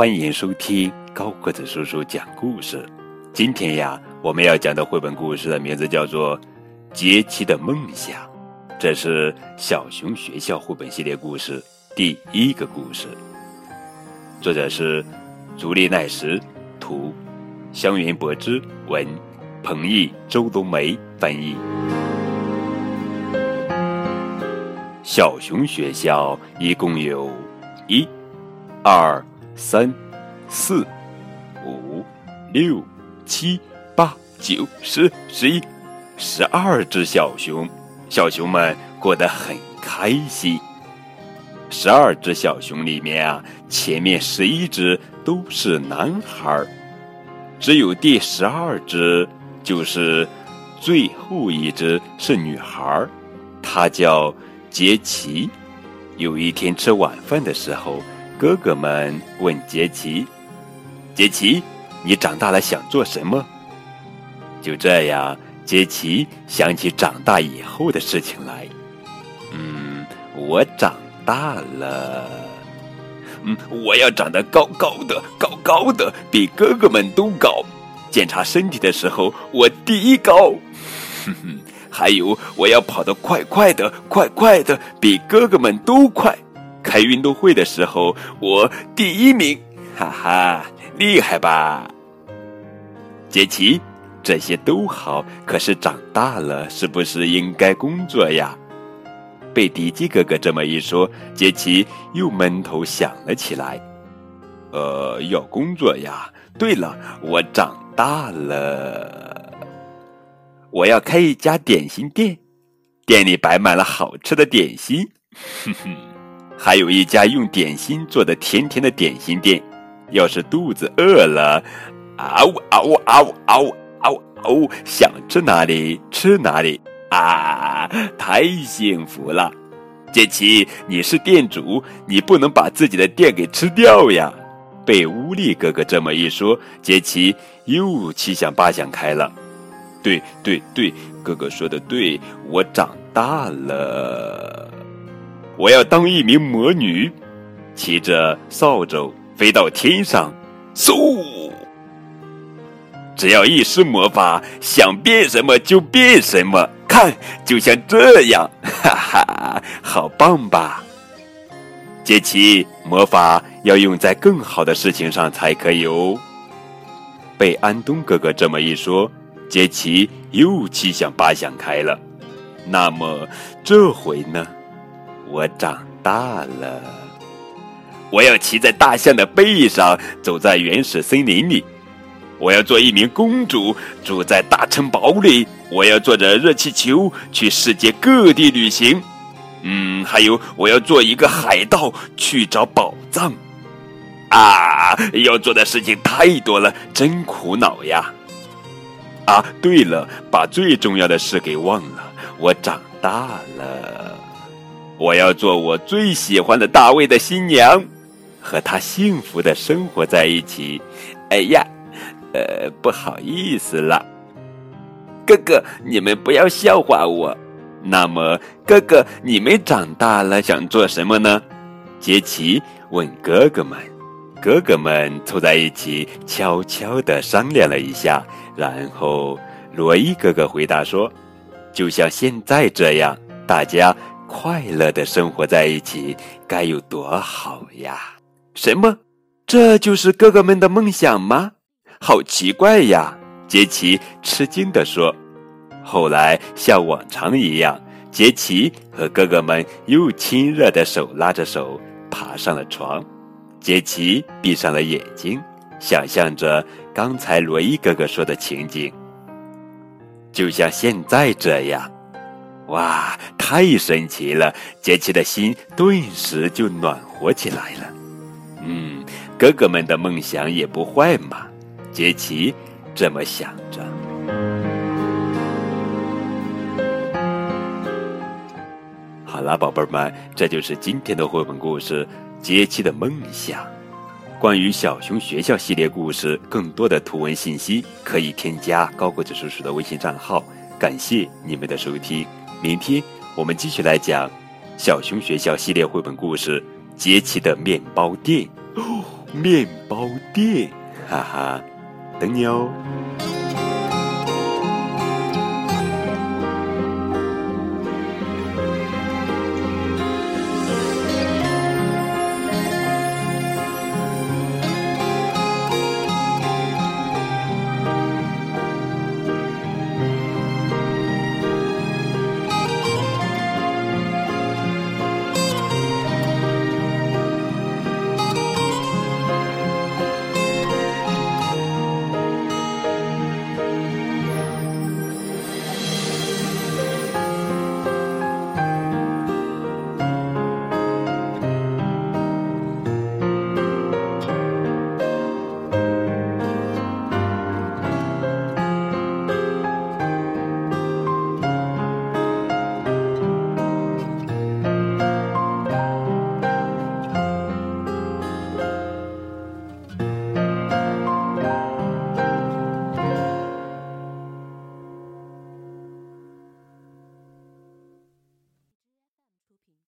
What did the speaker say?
欢迎收听高个子叔叔讲故事。今天呀，我们要讲的绘本故事的名字叫做《杰奇的梦想》，这是小熊学校绘本系列故事第一个故事。作者是竹内奈实，图香云博之文，彭毅、周冬梅翻译。小熊学校一共有一、二、三、四、五、六、七、八、九、十、十一、十二只小熊，小熊们过得很开心。十二只小熊里面啊，前面十一只都是男孩儿，只有第十二只，就是最后一只是女孩儿，她叫杰奇。有一天吃晚饭的时候，哥哥们问杰奇：“杰奇，你长大了想做什么？”就这样，杰奇想起长大以后的事情来。嗯，我长。大了，嗯，我要长得高高的，高高的，比哥哥们都高。检查身体的时候，我第一高。哼哼，还有，我要跑得快快的，快快的，比哥哥们都快。开运动会的时候，我第一名。哈哈，厉害吧？杰奇，这些都好，可是长大了是不是应该工作呀？被迪基哥哥这么一说，杰奇又闷头想了起来。呃，要工作呀。对了，我长大了，我要开一家点心店，店里摆满了好吃的点心，哼哼，还有一家用点心做的甜甜的点心店。要是肚子饿了，嗷嗷嗷嗷嗷嗷，想吃哪里吃哪里。啊，太幸福了！杰奇，你是店主，你不能把自己的店给吃掉呀！被乌力哥哥这么一说，杰奇又七想八想开了。对对对，哥哥说的对，我长大了，我要当一名魔女，骑着扫帚飞到天上，嗖！只要一施魔法，想变什么就变什么。看，就像这样，哈哈，好棒吧！杰奇，魔法要用在更好的事情上才可以哦。被安东哥哥这么一说，杰奇又七想八想开了。那么这回呢？我长大了，我要骑在大象的背上，走在原始森林里。我要做一名公主，住在大城堡里。我要坐着热气球去世界各地旅行。嗯，还有，我要做一个海盗去找宝藏。啊，要做的事情太多了，真苦恼呀！啊，对了，把最重要的事给忘了。我长大了，我要做我最喜欢的大卫的新娘，和他幸福的生活在一起。哎呀！呃，不好意思了，哥哥，你们不要笑话我。那么，哥哥，你们长大了想做什么呢？杰奇问哥哥们。哥哥们凑在一起，悄悄的商量了一下，然后罗伊哥哥回答说：“就像现在这样，大家快乐的生活在一起，该有多好呀！”什么？这就是哥哥们的梦想吗？好奇怪呀！杰奇吃惊地说。后来，像往常一样，杰奇和哥哥们又亲热的手拉着手爬上了床。杰奇闭上了眼睛，想象着刚才罗伊哥哥说的情景，就像现在这样。哇，太神奇了！杰奇的心顿时就暖和起来了。嗯，哥哥们的梦想也不坏嘛。杰奇这么想着。好了，宝贝儿们，这就是今天的绘本故事《杰奇的梦想》。关于小熊学校系列故事，更多的图文信息可以添加高个子叔叔的微信账号。感谢你们的收听，明天我们继续来讲小熊学校系列绘本故事《杰奇的面包店》。面包店，哈哈，等你哦。